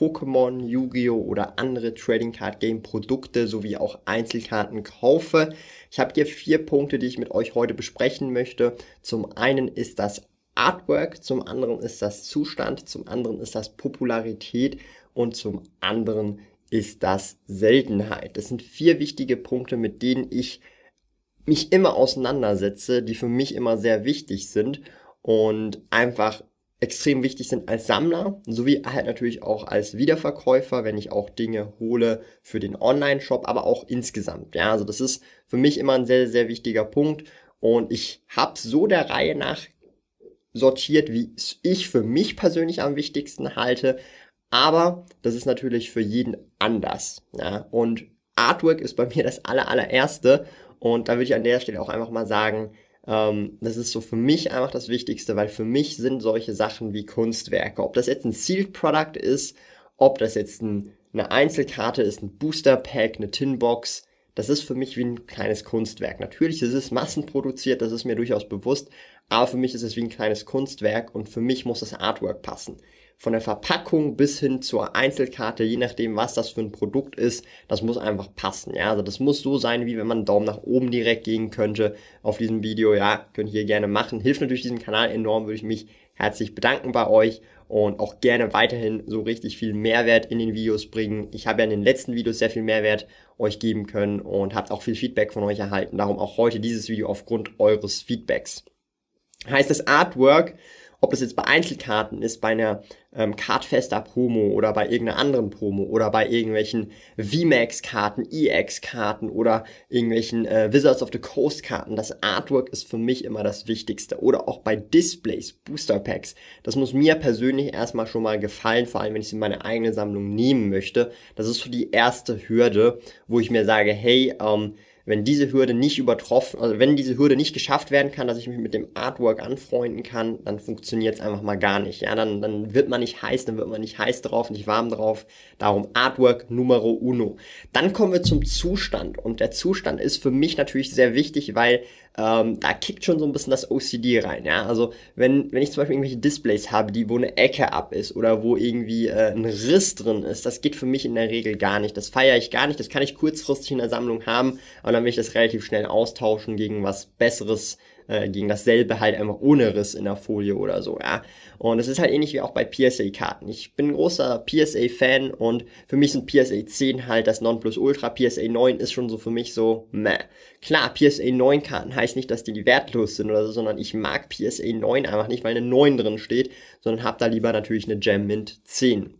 Pokémon, Yu-Gi-Oh! oder andere Trading Card Game Produkte sowie auch Einzelkarten kaufe. Ich habe hier vier Punkte, die ich mit euch heute besprechen möchte. Zum einen ist das Artwork, zum anderen ist das Zustand, zum anderen ist das Popularität und zum anderen ist das Seltenheit. Das sind vier wichtige Punkte, mit denen ich mich immer auseinandersetze, die für mich immer sehr wichtig sind und einfach extrem wichtig sind als Sammler, sowie halt natürlich auch als Wiederverkäufer, wenn ich auch Dinge hole für den Online-Shop, aber auch insgesamt. Ja, also das ist für mich immer ein sehr, sehr wichtiger Punkt und ich habe so der Reihe nach sortiert, wie ich für mich persönlich am wichtigsten halte, aber das ist natürlich für jeden anders. Ja? Und Artwork ist bei mir das aller, allererste und da würde ich an der Stelle auch einfach mal sagen, ähm, das ist so für mich einfach das Wichtigste, weil für mich sind solche Sachen wie Kunstwerke, ob das jetzt ein Sealed Product ist, ob das jetzt ein, eine Einzelkarte ist, ein Booster Pack, eine Tinbox, das ist für mich wie ein kleines Kunstwerk. Natürlich ist es massenproduziert, das ist mir durchaus bewusst, aber für mich ist es wie ein kleines Kunstwerk und für mich muss das Artwork passen von der Verpackung bis hin zur Einzelkarte, je nachdem, was das für ein Produkt ist, das muss einfach passen. Ja, also das muss so sein, wie wenn man einen Daumen nach oben direkt gehen könnte auf diesem Video. Ja, könnt ihr gerne machen. Hilft natürlich diesem Kanal enorm, würde ich mich herzlich bedanken bei euch und auch gerne weiterhin so richtig viel Mehrwert in den Videos bringen. Ich habe ja in den letzten Videos sehr viel Mehrwert euch geben können und habt auch viel Feedback von euch erhalten. Darum auch heute dieses Video aufgrund eures Feedbacks. Heißt das Artwork ob das jetzt bei Einzelkarten ist, bei einer ähm, Cardfester Promo oder bei irgendeiner anderen Promo oder bei irgendwelchen VMAX-Karten, EX-Karten oder irgendwelchen äh, Wizards of the Coast-Karten. Das Artwork ist für mich immer das Wichtigste. Oder auch bei Displays, Booster Packs. Das muss mir persönlich erstmal schon mal gefallen, vor allem wenn ich es in meine eigene Sammlung nehmen möchte. Das ist so die erste Hürde, wo ich mir sage, hey, ähm, wenn diese Hürde nicht übertroffen, also wenn diese Hürde nicht geschafft werden kann, dass ich mich mit dem Artwork anfreunden kann, dann funktioniert es einfach mal gar nicht. Ja, dann, dann wird man nicht heiß, dann wird man nicht heiß drauf, nicht warm drauf. Darum Artwork numero uno. Dann kommen wir zum Zustand und der Zustand ist für mich natürlich sehr wichtig, weil ähm, da kickt schon so ein bisschen das OCD rein. Ja, also wenn wenn ich zum Beispiel irgendwelche Displays habe, die wo eine Ecke ab ist oder wo irgendwie äh, ein Riss drin ist, das geht für mich in der Regel gar nicht. Das feiere ich gar nicht. Das kann ich kurzfristig in der Sammlung haben, aber dann will ich das relativ schnell austauschen gegen was Besseres, äh, gegen dasselbe halt einfach ohne Riss in der Folie oder so, ja. Und es ist halt ähnlich wie auch bei PSA-Karten. Ich bin ein großer PSA-Fan und für mich sind PSA 10 halt das Nonplusultra. PSA 9 ist schon so für mich so, meh. Klar, PSA 9 Karten heißt nicht, dass die, wertlos sind oder so, sondern ich mag PSA 9 einfach nicht, weil eine 9 drin steht, sondern hab da lieber natürlich eine Gem Mint 10.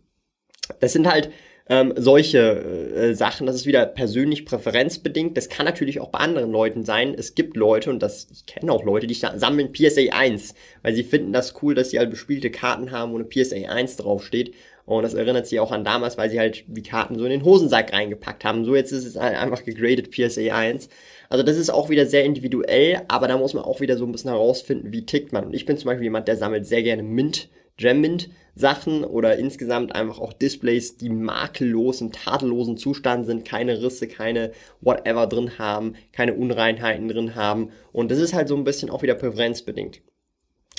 Das sind halt ähm, solche äh, Sachen. Das ist wieder persönlich präferenzbedingt. Das kann natürlich auch bei anderen Leuten sein. Es gibt Leute, und das, ich kenne auch Leute, die sammeln PSA 1, weil sie finden das cool, dass sie halt bespielte Karten haben, wo eine PSA 1 draufsteht. Und das erinnert sie auch an damals, weil sie halt die Karten so in den Hosensack reingepackt haben. So jetzt ist es halt einfach gegradet PSA 1. Also das ist auch wieder sehr individuell, aber da muss man auch wieder so ein bisschen herausfinden, wie tickt man. Und ich bin zum Beispiel jemand, der sammelt sehr gerne Mint Gemmint Sachen oder insgesamt einfach auch Displays, die makellos im tadellosen Zustand sind, keine Risse, keine whatever drin haben, keine Unreinheiten drin haben. Und das ist halt so ein bisschen auch wieder präferenzbedingt.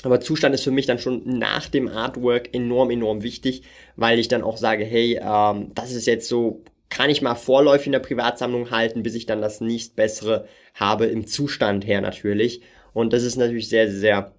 Aber Zustand ist für mich dann schon nach dem Artwork enorm, enorm wichtig, weil ich dann auch sage, hey, ähm, das ist jetzt so, kann ich mal vorläufig in der Privatsammlung halten, bis ich dann das nächst bessere habe im Zustand her natürlich. Und das ist natürlich sehr, sehr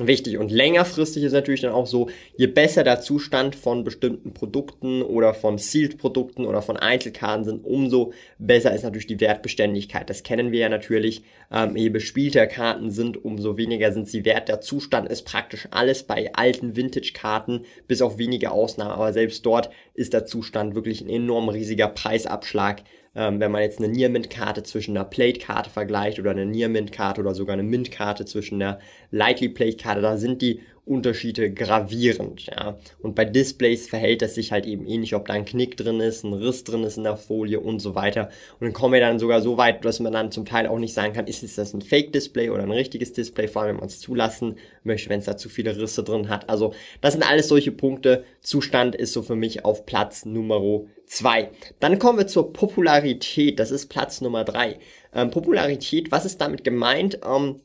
wichtig. Und längerfristig ist natürlich dann auch so, je besser der Zustand von bestimmten Produkten oder von Sealed-Produkten oder von Einzelkarten sind, umso besser ist natürlich die Wertbeständigkeit. Das kennen wir ja natürlich. Ähm, je bespielter Karten sind, umso weniger sind sie wert. Der Zustand ist praktisch alles bei alten Vintage-Karten, bis auf wenige Ausnahmen. Aber selbst dort ist der Zustand wirklich ein enorm riesiger Preisabschlag ähm, wenn man jetzt eine Near-Mint-Karte zwischen einer Plate-Karte vergleicht oder eine Near-Mint-Karte oder sogar eine Mint-Karte zwischen einer Lightly Plate-Karte, da sind die Unterschiede gravierend, ja. Und bei Displays verhält das sich halt eben ähnlich, ob da ein Knick drin ist, ein Riss drin ist in der Folie und so weiter. Und dann kommen wir dann sogar so weit, dass man dann zum Teil auch nicht sagen kann, ist das ein Fake-Display oder ein richtiges Display, vor allem wenn man es zulassen möchte, wenn es da zu viele Risse drin hat. Also das sind alles solche Punkte. Zustand ist so für mich auf Platz Nummer zwei. Dann kommen wir zur Popularität. Das ist Platz Nummer drei. Ähm, Popularität, was ist damit gemeint? Ähm,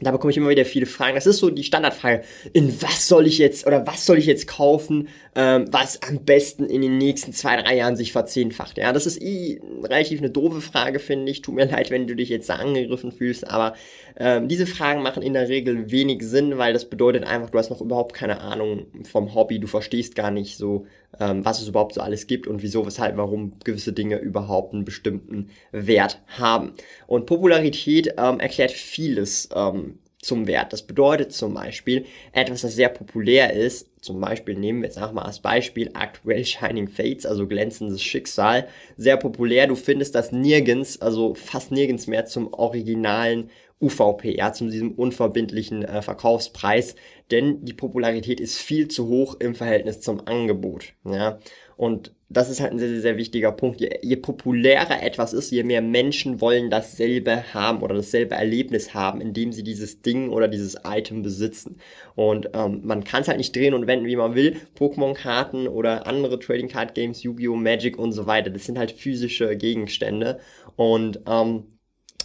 da bekomme ich immer wieder viele Fragen. Das ist so die Standardfrage. In was soll ich jetzt oder was soll ich jetzt kaufen, ähm, was am besten in den nächsten zwei, drei Jahren sich verzehnfacht? Ja, das ist eh relativ eine doofe Frage, finde ich. Tut mir leid, wenn du dich jetzt da angegriffen fühlst, aber ähm, diese Fragen machen in der Regel wenig Sinn, weil das bedeutet einfach, du hast noch überhaupt keine Ahnung vom Hobby, du verstehst gar nicht so, ähm, was es überhaupt so alles gibt und wieso, weshalb, warum gewisse Dinge überhaupt einen bestimmten Wert haben. Und Popularität ähm, erklärt vieles ähm, zum Wert. Das bedeutet zum Beispiel, etwas, das sehr populär ist, zum Beispiel nehmen wir jetzt einfach mal als Beispiel aktuell Shining Fates, also glänzendes Schicksal, sehr populär. Du findest das nirgends, also fast nirgends mehr zum originalen UVP, ja, zu diesem unverbindlichen äh, Verkaufspreis, denn die Popularität ist viel zu hoch im Verhältnis zum Angebot, ja. Und das ist halt ein sehr, sehr, sehr wichtiger Punkt. Je, je populärer etwas ist, je mehr Menschen wollen dasselbe haben oder dasselbe Erlebnis haben, indem sie dieses Ding oder dieses Item besitzen. Und ähm, man kann es halt nicht drehen und wenden, wie man will. Pokémon-Karten oder andere Trading Card Games, Yu-Gi-Oh!, Magic und so weiter, das sind halt physische Gegenstände. Und ähm,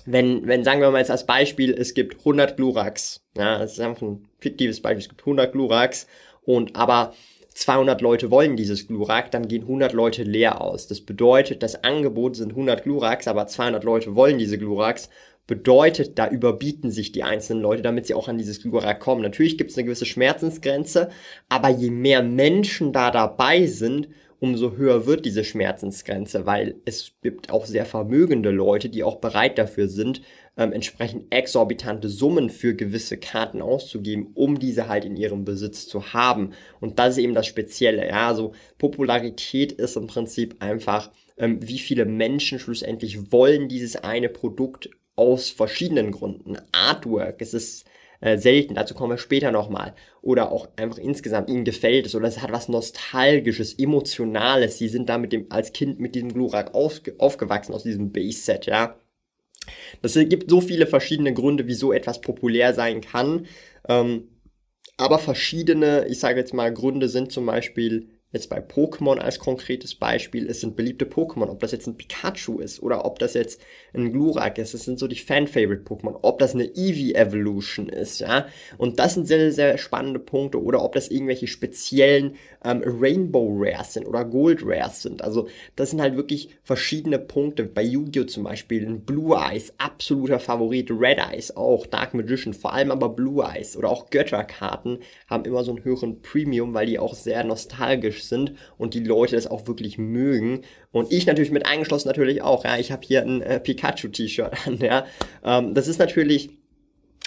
wenn, wenn sagen wir mal jetzt als Beispiel, es gibt 100 Gluraks, ja, das ist einfach ein fiktives Beispiel, es gibt 100 Gluraks und aber 200 Leute wollen dieses Glurak, dann gehen 100 Leute leer aus. Das bedeutet, das Angebot sind 100 Gluraks, aber 200 Leute wollen diese Gluraks. Bedeutet, da überbieten sich die einzelnen Leute, damit sie auch an dieses Glurak kommen. Natürlich gibt es eine gewisse Schmerzensgrenze, aber je mehr Menschen da dabei sind, umso höher wird diese Schmerzensgrenze, weil es gibt auch sehr vermögende Leute, die auch bereit dafür sind, ähm, entsprechend exorbitante Summen für gewisse Karten auszugeben, um diese halt in ihrem Besitz zu haben. Und das ist eben das Spezielle. Ja, also Popularität ist im Prinzip einfach, ähm, wie viele Menschen schlussendlich wollen dieses eine Produkt aus verschiedenen Gründen. Artwork, es ist äh, selten, dazu kommen wir später nochmal. Oder auch einfach insgesamt, ihnen gefällt es oder es hat was Nostalgisches, Emotionales. Sie sind da mit dem, als Kind mit diesem Glurak auf, aufgewachsen, aus diesem Base-Set, ja. Das gibt so viele verschiedene Gründe, wieso etwas populär sein kann. Ähm, aber verschiedene, ich sage jetzt mal, Gründe sind zum Beispiel Jetzt bei Pokémon als konkretes Beispiel, es sind beliebte Pokémon, ob das jetzt ein Pikachu ist oder ob das jetzt ein Glurak ist, das sind so die Fan-Favorite-Pokémon, ob das eine Eevee-Evolution ist, ja, und das sind sehr, sehr spannende Punkte oder ob das irgendwelche speziellen ähm, Rainbow Rares sind oder Gold Rares sind, also das sind halt wirklich verschiedene Punkte, bei Yu-Gi-Oh! zum Beispiel, ein Blue Eyes, absoluter Favorit, Red Eyes auch, Dark Magician, vor allem aber Blue Eyes oder auch Götterkarten haben immer so einen höheren Premium, weil die auch sehr nostalgisch sympathisch sind und die Leute das auch wirklich mögen. Und ich natürlich mit eingeschlossen natürlich auch, ja. Ich habe hier ein äh, Pikachu-T-Shirt an, ja. Ähm, das ist natürlich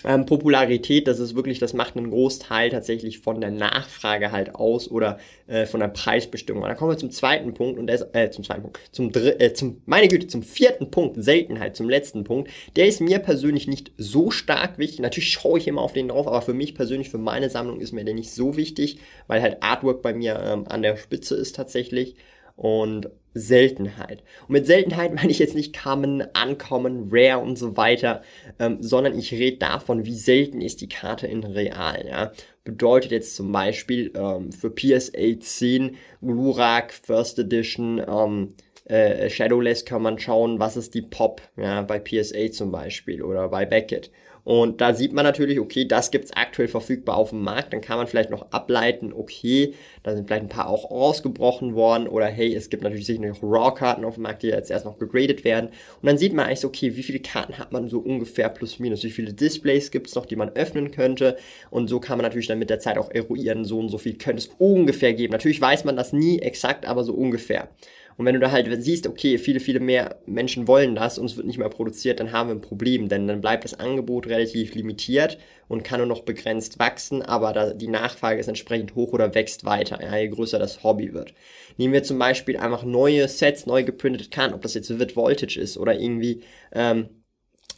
ähm, Popularität, das ist wirklich, das macht einen Großteil tatsächlich von der Nachfrage halt aus oder äh, von der Preisbestimmung. Und dann kommen wir zum zweiten Punkt und der ist, äh, zum zweiten Punkt, zum dritten, äh, zum, meine Güte, zum vierten Punkt, Seltenheit, zum letzten Punkt. Der ist mir persönlich nicht so stark wichtig. Natürlich schaue ich immer auf den drauf, aber für mich persönlich, für meine Sammlung ist mir der nicht so wichtig, weil halt Artwork bei mir ähm, an der Spitze ist tatsächlich und Seltenheit. Und mit Seltenheit meine ich jetzt nicht common, uncommon, rare und so weiter, ähm, sondern ich rede davon, wie selten ist die Karte in real. Ja? Bedeutet jetzt zum Beispiel ähm, für PSA 10 Glurak First Edition ähm, äh, Shadowless kann man schauen, was ist die Pop, ja, bei PSA zum Beispiel oder bei Beckett. Und da sieht man natürlich, okay, das gibt's aktuell verfügbar auf dem Markt. Dann kann man vielleicht noch ableiten, okay, da sind vielleicht ein paar auch ausgebrochen worden oder hey, es gibt natürlich sicher noch RAW-Karten auf dem Markt, die jetzt erst noch gegradet werden. Und dann sieht man eigentlich so, okay, wie viele Karten hat man so ungefähr plus minus, wie viele Displays gibt's noch, die man öffnen könnte. Und so kann man natürlich dann mit der Zeit auch eruieren, so und so viel könnte es ungefähr geben. Natürlich weiß man das nie exakt, aber so ungefähr. Und wenn du da halt siehst, okay, viele, viele mehr Menschen wollen das und es wird nicht mehr produziert, dann haben wir ein Problem, denn dann bleibt das Angebot relativ limitiert und kann nur noch begrenzt wachsen, aber die Nachfrage ist entsprechend hoch oder wächst weiter, ja, je größer das Hobby wird. Nehmen wir zum Beispiel einfach neue Sets, neu geprintete Karten, ob das jetzt Vid Voltage ist oder irgendwie ähm,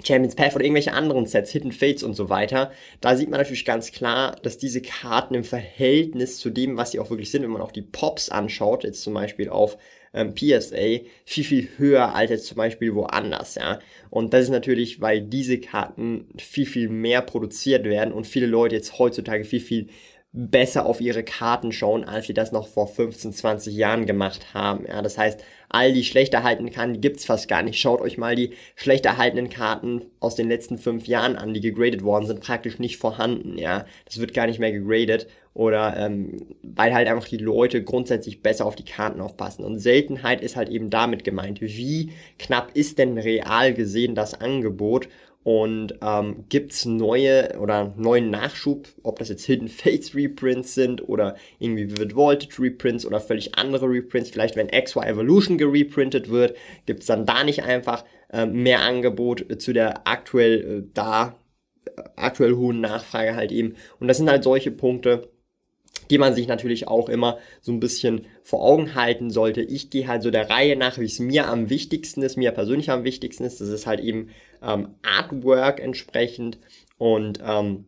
Champions Path oder irgendwelche anderen Sets, Hidden Fates und so weiter, da sieht man natürlich ganz klar, dass diese Karten im Verhältnis zu dem, was sie auch wirklich sind, wenn man auch die Pops anschaut, jetzt zum Beispiel auf ähm, PSA, viel, viel höher als jetzt zum Beispiel woanders, ja. Und das ist natürlich, weil diese Karten viel, viel mehr produziert werden und viele Leute jetzt heutzutage viel, viel besser auf ihre Karten schauen, als sie das noch vor 15, 20 Jahren gemacht haben. Ja, das heißt, all die schlecht erhaltenen Karten, die gibt's fast gar nicht. Schaut euch mal die schlecht erhaltenen Karten aus den letzten fünf Jahren an, die gegradet worden sind, praktisch nicht vorhanden. Ja, das wird gar nicht mehr gegradet oder ähm, weil halt einfach die Leute grundsätzlich besser auf die Karten aufpassen. Und Seltenheit ist halt eben damit gemeint, wie knapp ist denn real gesehen das Angebot und ähm, gibt neue oder neuen Nachschub, ob das jetzt Hidden Fates Reprints sind oder irgendwie Vivid Voltage Reprints oder völlig andere Reprints. Vielleicht wenn XY Evolution gereprintet wird, gibt es dann da nicht einfach äh, mehr Angebot zu der aktuell äh, da äh, aktuell hohen Nachfrage halt eben. Und das sind halt solche Punkte, die man sich natürlich auch immer so ein bisschen vor Augen halten sollte. Ich gehe halt so der Reihe nach, wie es mir am wichtigsten ist, mir persönlich am wichtigsten ist. Das ist halt eben ähm, Artwork entsprechend und ähm,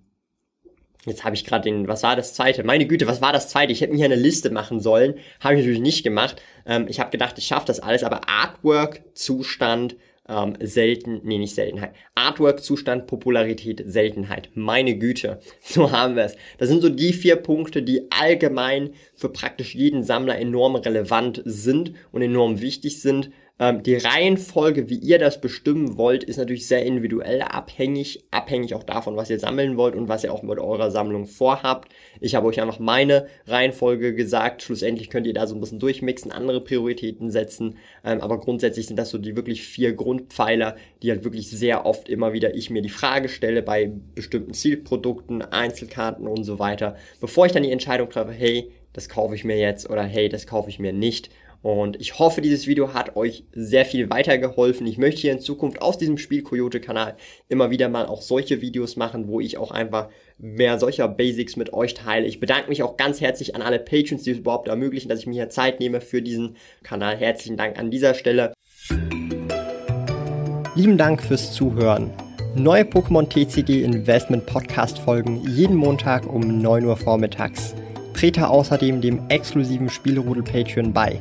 Jetzt habe ich gerade den, was war das zweite? Meine Güte, was war das zweite? Ich hätte mir hier eine Liste machen sollen. Habe ich natürlich nicht gemacht. Ähm, ich habe gedacht, ich schaffe das alles, aber Artwork, Zustand, ähm, selten, nee, nicht Seltenheit. Artwork-Zustand, Popularität, Seltenheit. Meine Güte, so haben wir es. Das sind so die vier Punkte, die allgemein für praktisch jeden Sammler enorm relevant sind und enorm wichtig sind. Ähm, die Reihenfolge, wie ihr das bestimmen wollt, ist natürlich sehr individuell abhängig, abhängig auch davon, was ihr sammeln wollt und was ihr auch mit eurer Sammlung vorhabt. Ich habe euch ja noch meine Reihenfolge gesagt. Schlussendlich könnt ihr da so ein bisschen durchmixen, andere Prioritäten setzen. Ähm, aber grundsätzlich sind das so die wirklich vier Grundpfeiler, die halt wirklich sehr oft immer wieder ich mir die Frage stelle bei bestimmten Zielprodukten, Einzelkarten und so weiter, bevor ich dann die Entscheidung treffe, hey, das kaufe ich mir jetzt oder hey, das kaufe ich mir nicht. Und ich hoffe, dieses Video hat euch sehr viel weitergeholfen. Ich möchte hier in Zukunft aus diesem Spiel Coyote Kanal immer wieder mal auch solche Videos machen, wo ich auch einfach mehr solcher Basics mit euch teile. Ich bedanke mich auch ganz herzlich an alle Patrons, die es überhaupt ermöglichen, dass ich mir hier Zeit nehme für diesen Kanal. Herzlichen Dank an dieser Stelle. Lieben Dank fürs Zuhören. Neue Pokémon TCG Investment Podcast folgen jeden Montag um 9 Uhr vormittags. Trete außerdem dem exklusiven Spielrudel Patreon bei